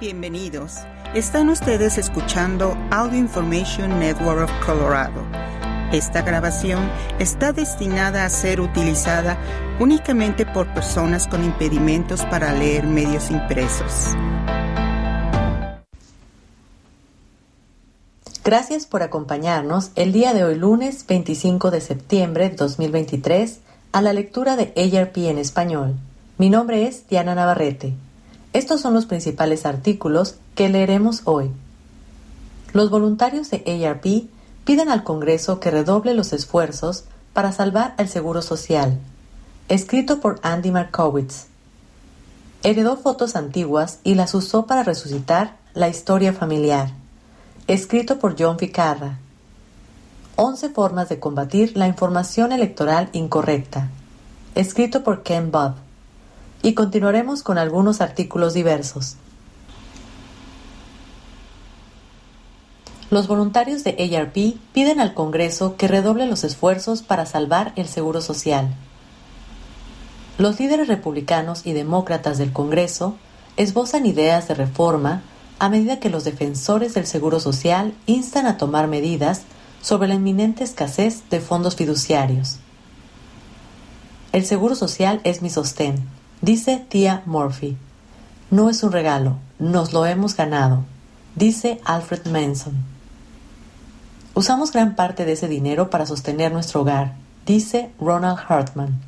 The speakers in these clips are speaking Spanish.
Bienvenidos. Están ustedes escuchando Audio Information Network of Colorado. Esta grabación está destinada a ser utilizada únicamente por personas con impedimentos para leer medios impresos. Gracias por acompañarnos el día de hoy lunes 25 de septiembre de 2023 a la lectura de ARP en español. Mi nombre es Diana Navarrete. Estos son los principales artículos que leeremos hoy. Los voluntarios de ARP piden al Congreso que redoble los esfuerzos para salvar el Seguro Social. Escrito por Andy Markowitz. Heredó fotos antiguas y las usó para resucitar la historia familiar. Escrito por John Ficarra. 11 formas de combatir la información electoral incorrecta. Escrito por Ken Bob y continuaremos con algunos artículos diversos. Los voluntarios de ARP piden al Congreso que redoble los esfuerzos para salvar el Seguro Social. Los líderes republicanos y demócratas del Congreso esbozan ideas de reforma a medida que los defensores del Seguro Social instan a tomar medidas sobre la inminente escasez de fondos fiduciarios. El Seguro Social es mi sostén, Dice tía Murphy. No es un regalo, nos lo hemos ganado. Dice Alfred Manson. Usamos gran parte de ese dinero para sostener nuestro hogar, dice Ronald Hartman.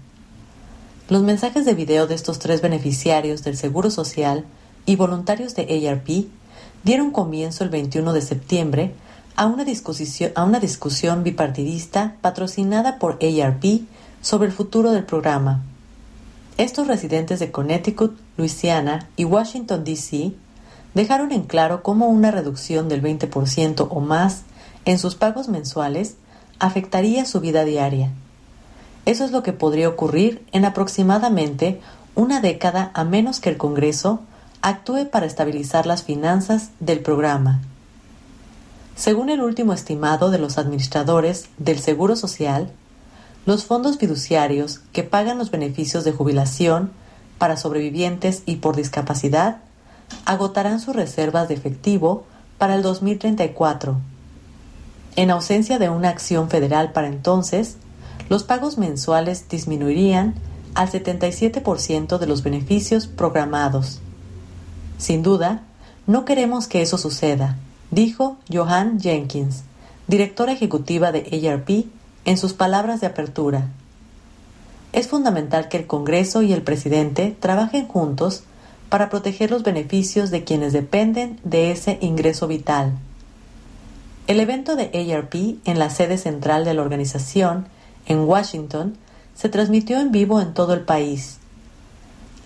Los mensajes de video de estos tres beneficiarios del Seguro Social y voluntarios de ARP dieron comienzo el 21 de septiembre a una, discusión, a una discusión bipartidista patrocinada por ARP sobre el futuro del programa estos residentes de Connecticut, Luisiana y Washington, D.C. dejaron en claro cómo una reducción del 20% o más en sus pagos mensuales afectaría su vida diaria. Eso es lo que podría ocurrir en aproximadamente una década a menos que el Congreso actúe para estabilizar las finanzas del programa. Según el último estimado de los administradores del Seguro Social, los fondos fiduciarios que pagan los beneficios de jubilación para sobrevivientes y por discapacidad agotarán sus reservas de efectivo para el 2034. En ausencia de una acción federal para entonces, los pagos mensuales disminuirían al 77% de los beneficios programados. Sin duda, no queremos que eso suceda, dijo Johan Jenkins, directora ejecutiva de ARP en sus palabras de apertura. Es fundamental que el Congreso y el presidente trabajen juntos para proteger los beneficios de quienes dependen de ese ingreso vital. El evento de ARP en la sede central de la organización, en Washington, se transmitió en vivo en todo el país.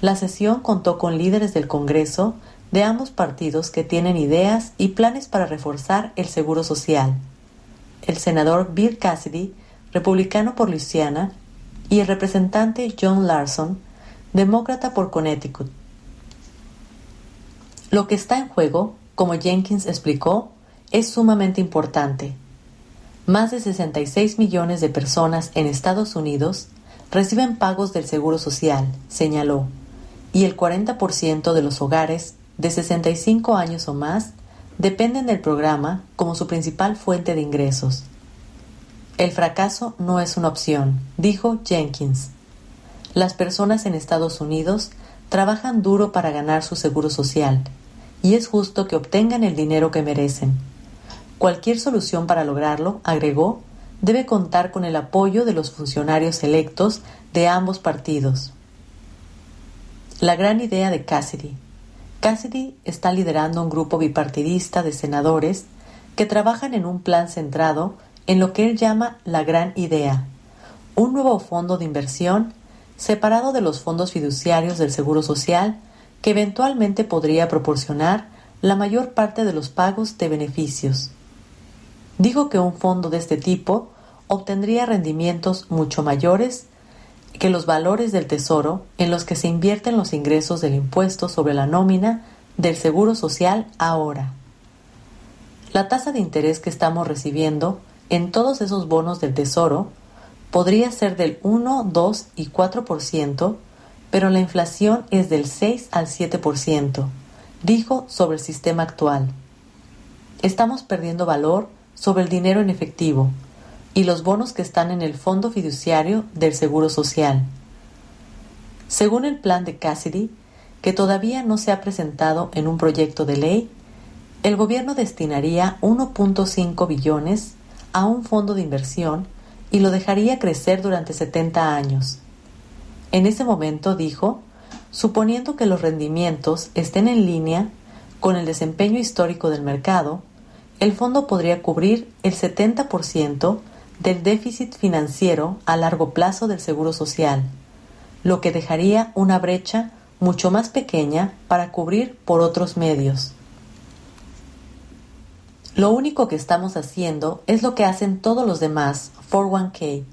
La sesión contó con líderes del Congreso de ambos partidos que tienen ideas y planes para reforzar el seguro social. El senador Bill Cassidy republicano por Luisiana, y el representante John Larson, demócrata por Connecticut. Lo que está en juego, como Jenkins explicó, es sumamente importante. Más de 66 millones de personas en Estados Unidos reciben pagos del Seguro Social, señaló, y el 40% de los hogares de 65 años o más dependen del programa como su principal fuente de ingresos. El fracaso no es una opción, dijo Jenkins. Las personas en Estados Unidos trabajan duro para ganar su seguro social y es justo que obtengan el dinero que merecen. Cualquier solución para lograrlo, agregó, debe contar con el apoyo de los funcionarios electos de ambos partidos. La gran idea de Cassidy. Cassidy está liderando un grupo bipartidista de senadores que trabajan en un plan centrado en lo que él llama la gran idea, un nuevo fondo de inversión separado de los fondos fiduciarios del Seguro Social que eventualmente podría proporcionar la mayor parte de los pagos de beneficios. Dijo que un fondo de este tipo obtendría rendimientos mucho mayores que los valores del Tesoro en los que se invierten los ingresos del impuesto sobre la nómina del Seguro Social ahora. La tasa de interés que estamos recibiendo en todos esos bonos del Tesoro podría ser del 1, 2 y 4%, pero la inflación es del 6 al 7%, dijo sobre el sistema actual. Estamos perdiendo valor sobre el dinero en efectivo y los bonos que están en el fondo fiduciario del Seguro Social. Según el plan de Cassidy, que todavía no se ha presentado en un proyecto de ley, el gobierno destinaría 1.5 billones a un fondo de inversión y lo dejaría crecer durante 70 años. En ese momento dijo, suponiendo que los rendimientos estén en línea con el desempeño histórico del mercado, el fondo podría cubrir el 70% del déficit financiero a largo plazo del Seguro Social, lo que dejaría una brecha mucho más pequeña para cubrir por otros medios. Lo único que estamos haciendo es lo que hacen todos los demás 401k,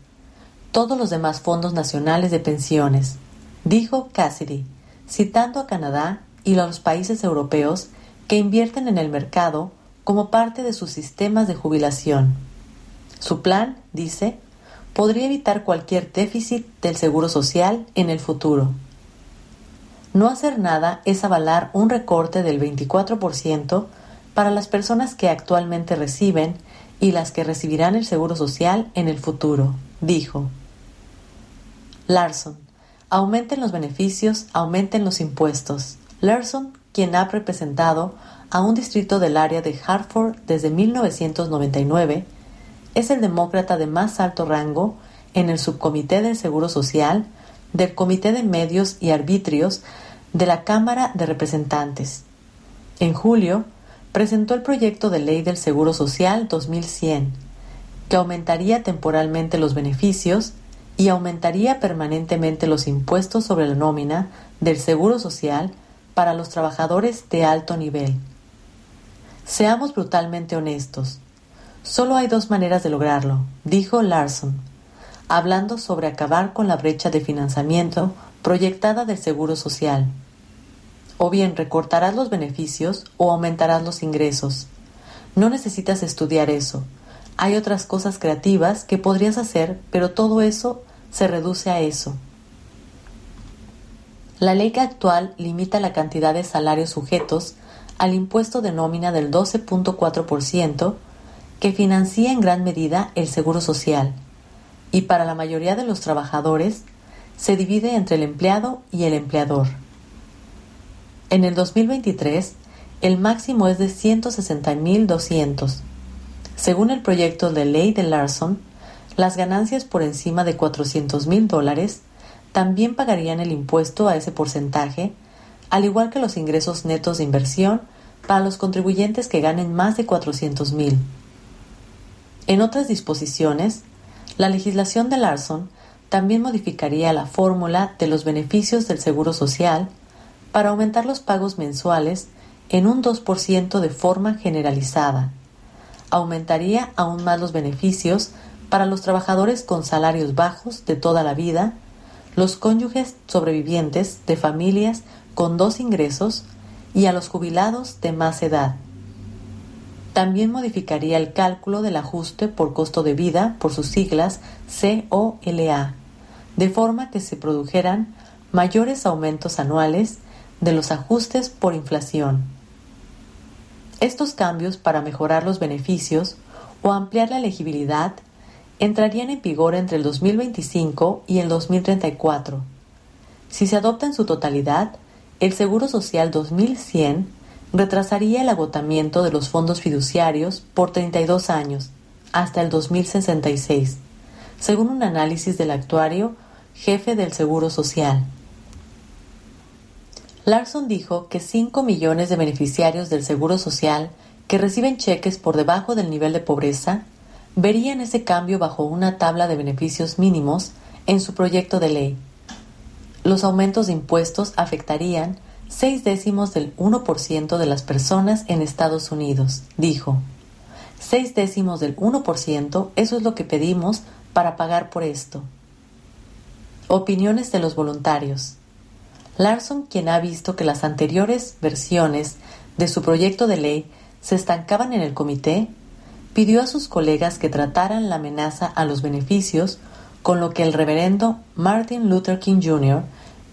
todos los demás fondos nacionales de pensiones, dijo Cassidy, citando a Canadá y a los países europeos que invierten en el mercado como parte de sus sistemas de jubilación. Su plan, dice, podría evitar cualquier déficit del seguro social en el futuro. No hacer nada es avalar un recorte del 24% para las personas que actualmente reciben y las que recibirán el seguro social en el futuro, dijo. Larson, aumenten los beneficios, aumenten los impuestos. Larson, quien ha representado a un distrito del área de Hartford desde 1999, es el demócrata de más alto rango en el subcomité del Seguro Social del Comité de Medios y Arbitrios de la Cámara de Representantes. En julio, presentó el proyecto de ley del Seguro Social 2100, que aumentaría temporalmente los beneficios y aumentaría permanentemente los impuestos sobre la nómina del Seguro Social para los trabajadores de alto nivel. Seamos brutalmente honestos. Solo hay dos maneras de lograrlo, dijo Larson, hablando sobre acabar con la brecha de financiamiento proyectada del Seguro Social. O bien recortarás los beneficios o aumentarás los ingresos. No necesitas estudiar eso. Hay otras cosas creativas que podrías hacer, pero todo eso se reduce a eso. La ley actual limita la cantidad de salarios sujetos al impuesto de nómina del 12.4% que financia en gran medida el Seguro Social y para la mayoría de los trabajadores se divide entre el empleado y el empleador. En el 2023, el máximo es de 160.200. Según el proyecto de ley de Larson, las ganancias por encima de 400.000 dólares también pagarían el impuesto a ese porcentaje, al igual que los ingresos netos de inversión para los contribuyentes que ganen más de 400.000. En otras disposiciones, la legislación de Larson también modificaría la fórmula de los beneficios del Seguro Social para aumentar los pagos mensuales en un 2% de forma generalizada. Aumentaría aún más los beneficios para los trabajadores con salarios bajos de toda la vida, los cónyuges sobrevivientes de familias con dos ingresos y a los jubilados de más edad. También modificaría el cálculo del ajuste por costo de vida, por sus siglas COLA, de forma que se produjeran mayores aumentos anuales de los ajustes por inflación. Estos cambios para mejorar los beneficios o ampliar la elegibilidad entrarían en vigor entre el 2025 y el 2034. Si se adopta en su totalidad, el Seguro Social 2100 retrasaría el agotamiento de los fondos fiduciarios por 32 años, hasta el 2066, según un análisis del actuario jefe del Seguro Social. Larson dijo que 5 millones de beneficiarios del Seguro Social que reciben cheques por debajo del nivel de pobreza verían ese cambio bajo una tabla de beneficios mínimos en su proyecto de ley. Los aumentos de impuestos afectarían seis décimos del 1% de las personas en Estados Unidos, dijo. Seis décimos del 1%, eso es lo que pedimos para pagar por esto. Opiniones de los voluntarios. Larson, quien ha visto que las anteriores versiones de su proyecto de ley se estancaban en el comité, pidió a sus colegas que trataran la amenaza a los beneficios con lo que el reverendo Martin Luther King Jr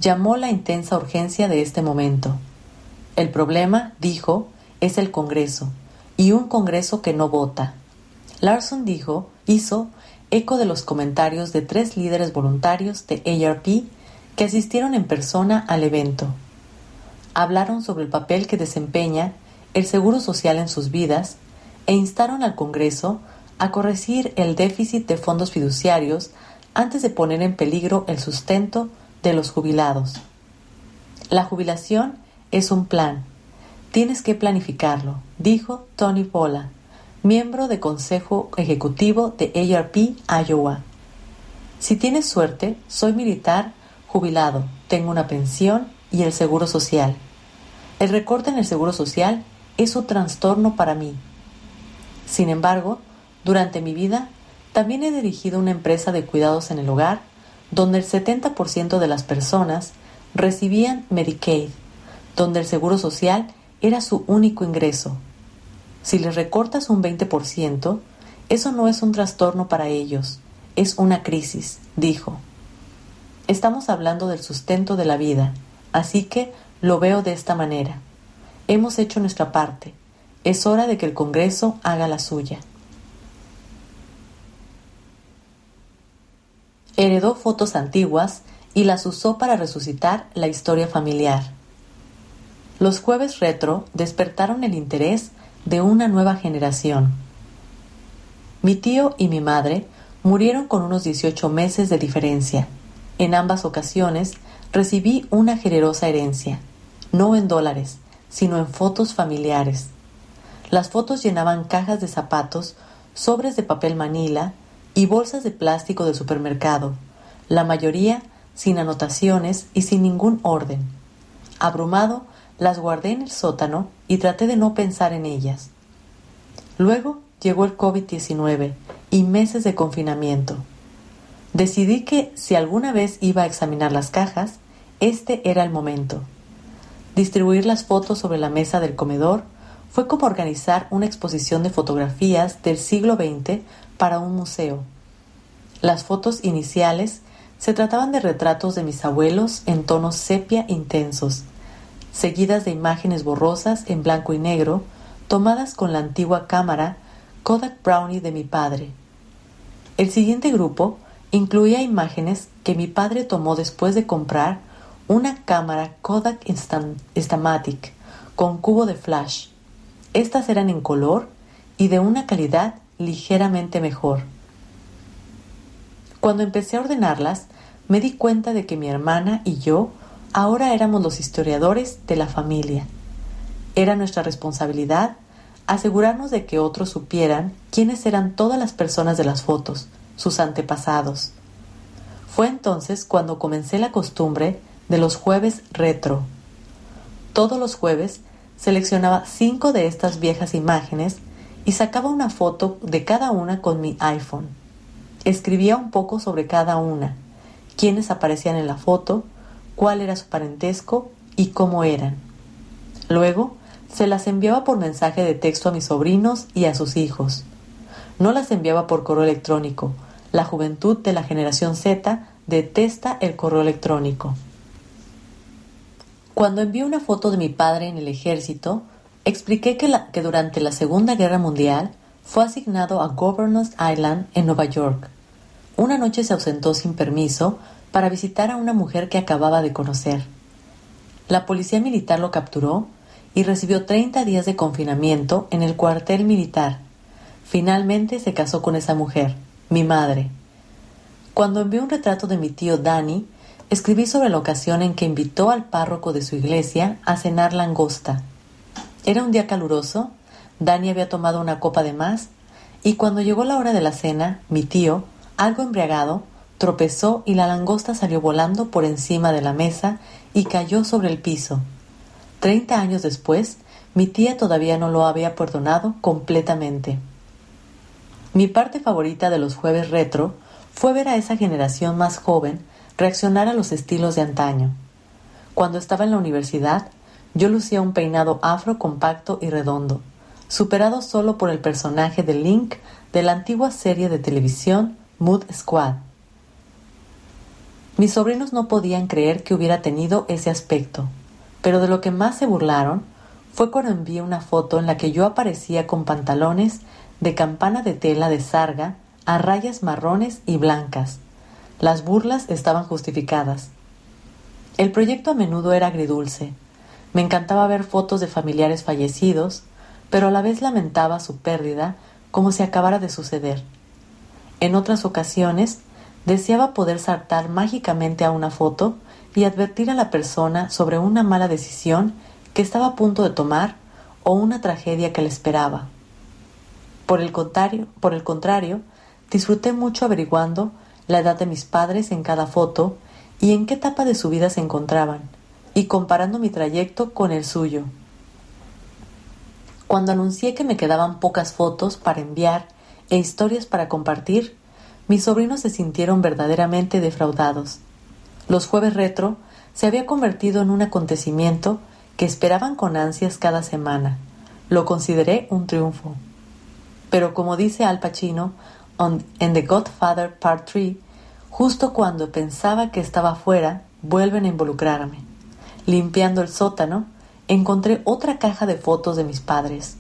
llamó la intensa urgencia de este momento. El problema, dijo, es el Congreso, y un Congreso que no vota. Larson dijo, hizo eco de los comentarios de tres líderes voluntarios de ARP que asistieron en persona al evento. Hablaron sobre el papel que desempeña el Seguro Social en sus vidas e instaron al Congreso a corregir el déficit de fondos fiduciarios antes de poner en peligro el sustento de los jubilados. La jubilación es un plan. Tienes que planificarlo, dijo Tony Pola, miembro de Consejo Ejecutivo de ARP Iowa. Si tienes suerte, soy militar jubilado, tengo una pensión y el seguro social. El recorte en el seguro social es un trastorno para mí. Sin embargo, durante mi vida también he dirigido una empresa de cuidados en el hogar donde el 70% de las personas recibían Medicaid, donde el seguro social era su único ingreso. Si les recortas un 20%, eso no es un trastorno para ellos, es una crisis, dijo. Estamos hablando del sustento de la vida, así que lo veo de esta manera. Hemos hecho nuestra parte. Es hora de que el Congreso haga la suya. Heredó fotos antiguas y las usó para resucitar la historia familiar. Los jueves retro despertaron el interés de una nueva generación. Mi tío y mi madre murieron con unos 18 meses de diferencia. En ambas ocasiones recibí una generosa herencia, no en dólares, sino en fotos familiares. Las fotos llenaban cajas de zapatos, sobres de papel manila y bolsas de plástico de supermercado, la mayoría sin anotaciones y sin ningún orden. Abrumado, las guardé en el sótano y traté de no pensar en ellas. Luego llegó el COVID-19 y meses de confinamiento. Decidí que si alguna vez iba a examinar las cajas, este era el momento. Distribuir las fotos sobre la mesa del comedor fue como organizar una exposición de fotografías del siglo XX para un museo. Las fotos iniciales se trataban de retratos de mis abuelos en tonos sepia intensos, seguidas de imágenes borrosas en blanco y negro, tomadas con la antigua cámara Kodak Brownie de mi padre. El siguiente grupo incluía imágenes que mi padre tomó después de comprar una cámara Kodak Instamatic con cubo de flash. Estas eran en color y de una calidad ligeramente mejor. Cuando empecé a ordenarlas, me di cuenta de que mi hermana y yo ahora éramos los historiadores de la familia. Era nuestra responsabilidad asegurarnos de que otros supieran quiénes eran todas las personas de las fotos, sus antepasados. Fue entonces cuando comencé la costumbre de los jueves retro. Todos los jueves seleccionaba cinco de estas viejas imágenes y sacaba una foto de cada una con mi iPhone. Escribía un poco sobre cada una, quiénes aparecían en la foto, cuál era su parentesco y cómo eran. Luego se las enviaba por mensaje de texto a mis sobrinos y a sus hijos. No las enviaba por correo electrónico. La juventud de la generación Z detesta el correo electrónico. Cuando envié una foto de mi padre en el ejército, expliqué que, que durante la Segunda Guerra Mundial fue asignado a Governors Island en Nueva York. Una noche se ausentó sin permiso para visitar a una mujer que acababa de conocer. La policía militar lo capturó y recibió 30 días de confinamiento en el cuartel militar. Finalmente se casó con esa mujer, mi madre. Cuando envió un retrato de mi tío Danny, escribí sobre la ocasión en que invitó al párroco de su iglesia a cenar langosta. Era un día caluroso, Dani había tomado una copa de más, y cuando llegó la hora de la cena, mi tío, algo embriagado, tropezó y la langosta salió volando por encima de la mesa y cayó sobre el piso. Treinta años después, mi tía todavía no lo había perdonado completamente. Mi parte favorita de los jueves retro fue ver a esa generación más joven reaccionar a los estilos de antaño. Cuando estaba en la universidad, yo lucía un peinado afro compacto y redondo, superado solo por el personaje de Link de la antigua serie de televisión Mood Squad. Mis sobrinos no podían creer que hubiera tenido ese aspecto. pero de lo que más se burlaron fue cuando envié una foto en la que yo aparecía con pantalones de campana de tela de sarga a rayas marrones y blancas. Las burlas estaban justificadas. El proyecto a menudo era agridulce. Me encantaba ver fotos de familiares fallecidos, pero a la vez lamentaba su pérdida como si acabara de suceder. En otras ocasiones, deseaba poder saltar mágicamente a una foto y advertir a la persona sobre una mala decisión que estaba a punto de tomar o una tragedia que le esperaba. Por el contrario, por el contrario, disfruté mucho averiguando la edad de mis padres en cada foto y en qué etapa de su vida se encontraban, y comparando mi trayecto con el suyo. Cuando anuncié que me quedaban pocas fotos para enviar e historias para compartir, mis sobrinos se sintieron verdaderamente defraudados. Los jueves retro se había convertido en un acontecimiento que esperaban con ansias cada semana. Lo consideré un triunfo. Pero como dice Al Pacino en The Godfather Part 3, justo cuando pensaba que estaba fuera, vuelven a involucrarme. Limpiando el sótano, encontré otra caja de fotos de mis padres.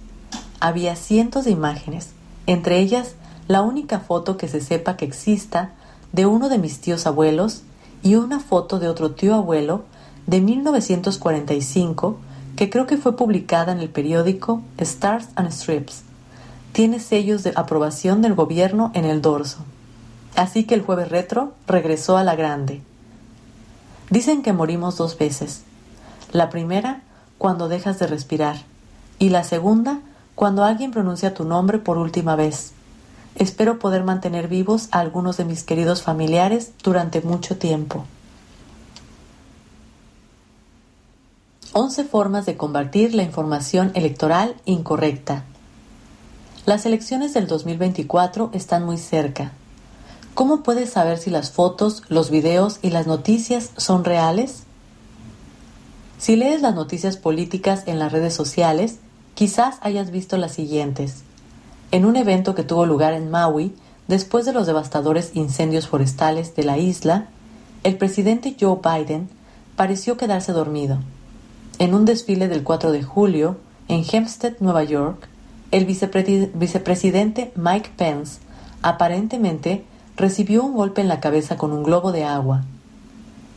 Había cientos de imágenes, entre ellas la única foto que se sepa que exista de uno de mis tíos abuelos y una foto de otro tío abuelo de 1945 que creo que fue publicada en el periódico Stars and Strips. Tiene sellos de aprobación del gobierno en el dorso. Así que el jueves retro regresó a la grande. Dicen que morimos dos veces. La primera cuando dejas de respirar y la segunda cuando alguien pronuncia tu nombre por última vez. Espero poder mantener vivos a algunos de mis queridos familiares durante mucho tiempo. 11 formas de combatir la información electoral incorrecta. Las elecciones del 2024 están muy cerca. ¿Cómo puedes saber si las fotos, los videos y las noticias son reales? Si lees las noticias políticas en las redes sociales, quizás hayas visto las siguientes. En un evento que tuvo lugar en Maui, después de los devastadores incendios forestales de la isla, el presidente Joe Biden pareció quedarse dormido en un desfile del 4 de julio en Hempstead, Nueva York, el vicepresidente Mike Pence aparentemente recibió un golpe en la cabeza con un globo de agua.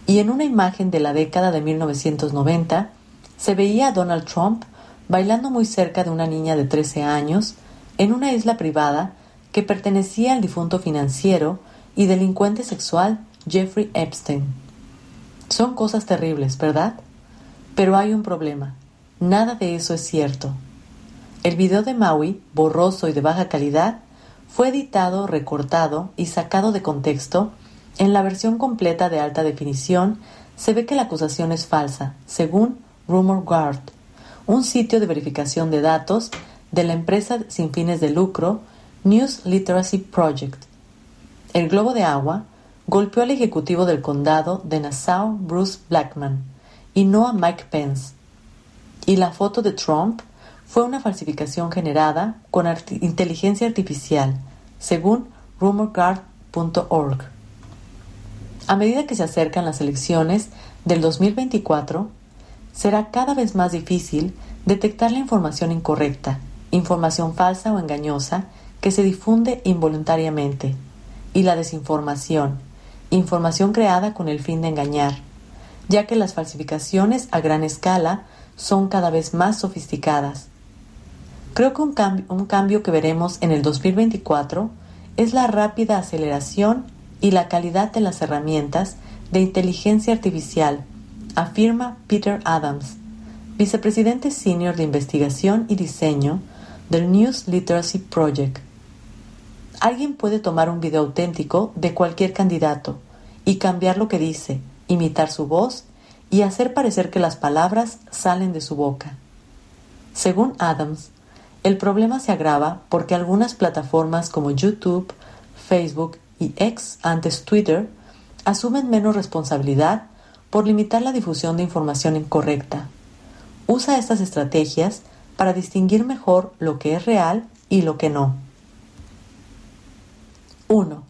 Y en una imagen de la década de 1990 se veía a Donald Trump bailando muy cerca de una niña de 13 años en una isla privada que pertenecía al difunto financiero y delincuente sexual Jeffrey Epstein. Son cosas terribles, ¿verdad? Pero hay un problema. Nada de eso es cierto. El video de Maui, borroso y de baja calidad, fue editado, recortado y sacado de contexto. En la versión completa de alta definición se ve que la acusación es falsa, según Rumor Guard, un sitio de verificación de datos de la empresa sin fines de lucro News Literacy Project. El globo de agua golpeó al ejecutivo del condado de Nassau, Bruce Blackman, y no a Mike Pence. Y la foto de Trump fue una falsificación generada con inteligencia artificial, según rumorguard.org. A medida que se acercan las elecciones del 2024, será cada vez más difícil detectar la información incorrecta, información falsa o engañosa que se difunde involuntariamente, y la desinformación, información creada con el fin de engañar, ya que las falsificaciones a gran escala son cada vez más sofisticadas. Creo que un, cambio que veremos en el 2024 es la rápida aceleración y la calidad de las herramientas de inteligencia artificial, afirma Peter Adams, vicepresidente senior de investigación y diseño del News Literacy Project. Alguien puede tomar un video auténtico de cualquier candidato y cambiar lo que dice, imitar su voz y hacer parecer que las palabras salen de su boca. Según Adams, el problema se agrava porque algunas plataformas como YouTube, Facebook y X, antes Twitter, asumen menos responsabilidad por limitar la difusión de información incorrecta. Usa estas estrategias para distinguir mejor lo que es real y lo que no. 1.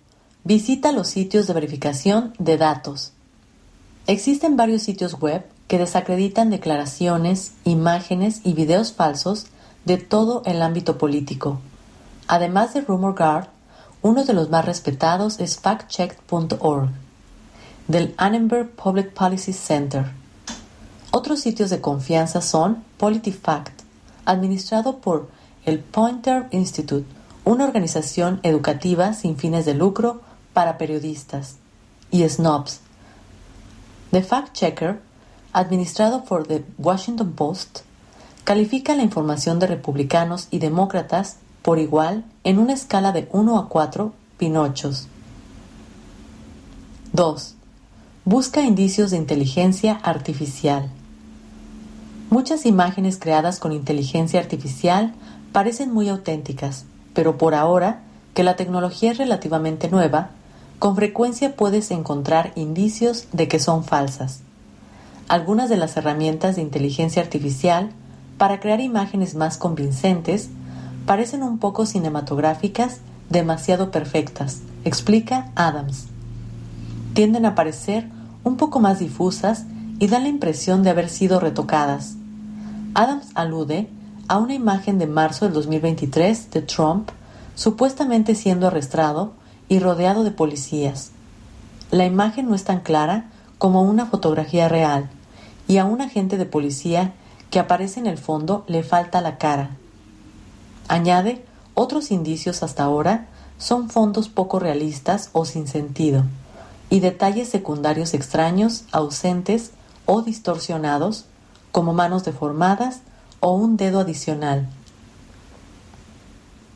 Visita los sitios de verificación de datos. Existen varios sitios web que desacreditan declaraciones, imágenes y videos falsos de todo el ámbito político. Además de RumorGuard, uno de los más respetados es factcheck.org, del Annenberg Public Policy Center. Otros sitios de confianza son PolitiFact, administrado por el Pointer Institute, una organización educativa sin fines de lucro para periodistas, y Snobs. The Fact Checker, administrado por The Washington Post, califica la información de republicanos y demócratas por igual en una escala de 1 a 4 pinochos. 2. Busca indicios de inteligencia artificial. Muchas imágenes creadas con inteligencia artificial parecen muy auténticas, pero por ahora, que la tecnología es relativamente nueva, con frecuencia puedes encontrar indicios de que son falsas. Algunas de las herramientas de inteligencia artificial para crear imágenes más convincentes parecen un poco cinematográficas, demasiado perfectas, explica Adams. Tienden a parecer un poco más difusas y dan la impresión de haber sido retocadas. Adams alude a una imagen de marzo del 2023 de Trump supuestamente siendo arrestado y rodeado de policías. La imagen no es tan clara como una fotografía real y a un agente de policía que aparece en el fondo le falta la cara. Añade, otros indicios hasta ahora son fondos poco realistas o sin sentido, y detalles secundarios extraños, ausentes o distorsionados, como manos deformadas o un dedo adicional.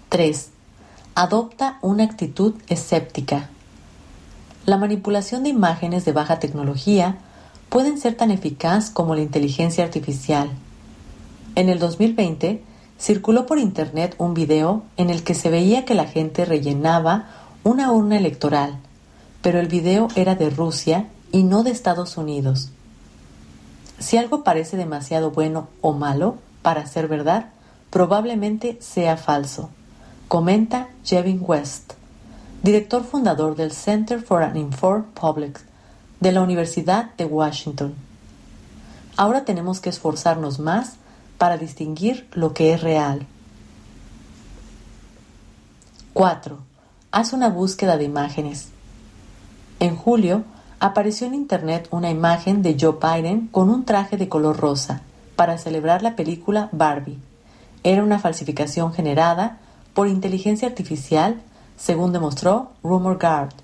3. Adopta una actitud escéptica. La manipulación de imágenes de baja tecnología pueden ser tan eficaz como la inteligencia artificial. En el 2020 circuló por internet un video en el que se veía que la gente rellenaba una urna electoral, pero el video era de Rusia y no de Estados Unidos. Si algo parece demasiado bueno o malo para ser verdad, probablemente sea falso, comenta Jevin West, director fundador del Center for an Informed Public de la Universidad de Washington. Ahora tenemos que esforzarnos más para distinguir lo que es real. 4. Haz una búsqueda de imágenes. En julio, apareció en Internet una imagen de Joe Biden con un traje de color rosa para celebrar la película Barbie. Era una falsificación generada por inteligencia artificial, según demostró Rumor Guard.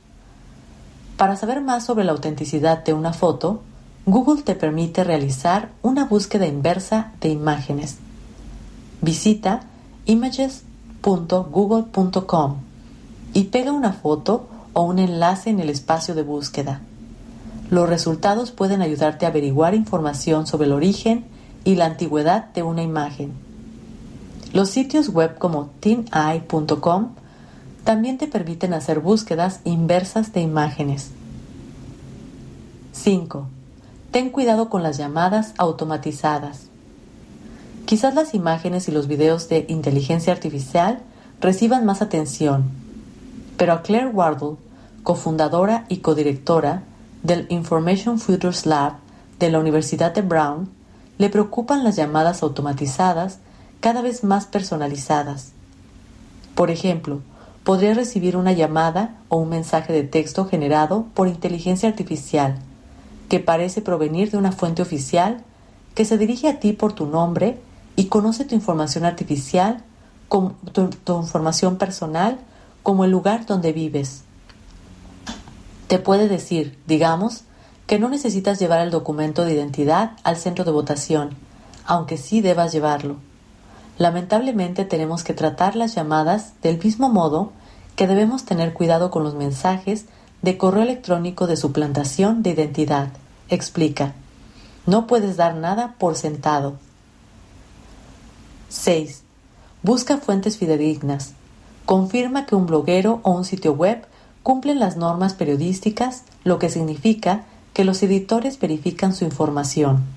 Para saber más sobre la autenticidad de una foto, Google te permite realizar una búsqueda inversa de imágenes. Visita images.google.com y pega una foto o un enlace en el espacio de búsqueda. Los resultados pueden ayudarte a averiguar información sobre el origen y la antigüedad de una imagen. Los sitios web como teeneye.com también te permiten hacer búsquedas inversas de imágenes. 5 ten cuidado con las llamadas automatizadas. Quizás las imágenes y los videos de inteligencia artificial reciban más atención, pero a Claire Wardle, cofundadora y codirectora del Information Futures Lab de la Universidad de Brown, le preocupan las llamadas automatizadas cada vez más personalizadas. Por ejemplo, podría recibir una llamada o un mensaje de texto generado por inteligencia artificial que parece provenir de una fuente oficial que se dirige a ti por tu nombre y conoce tu información artificial, tu, tu información personal, como el lugar donde vives. Te puede decir, digamos, que no necesitas llevar el documento de identidad al centro de votación, aunque sí debas llevarlo. Lamentablemente tenemos que tratar las llamadas del mismo modo que debemos tener cuidado con los mensajes de correo electrónico de suplantación de identidad. Explica. No puedes dar nada por sentado. 6. Busca fuentes fidedignas. Confirma que un bloguero o un sitio web cumplen las normas periodísticas, lo que significa que los editores verifican su información.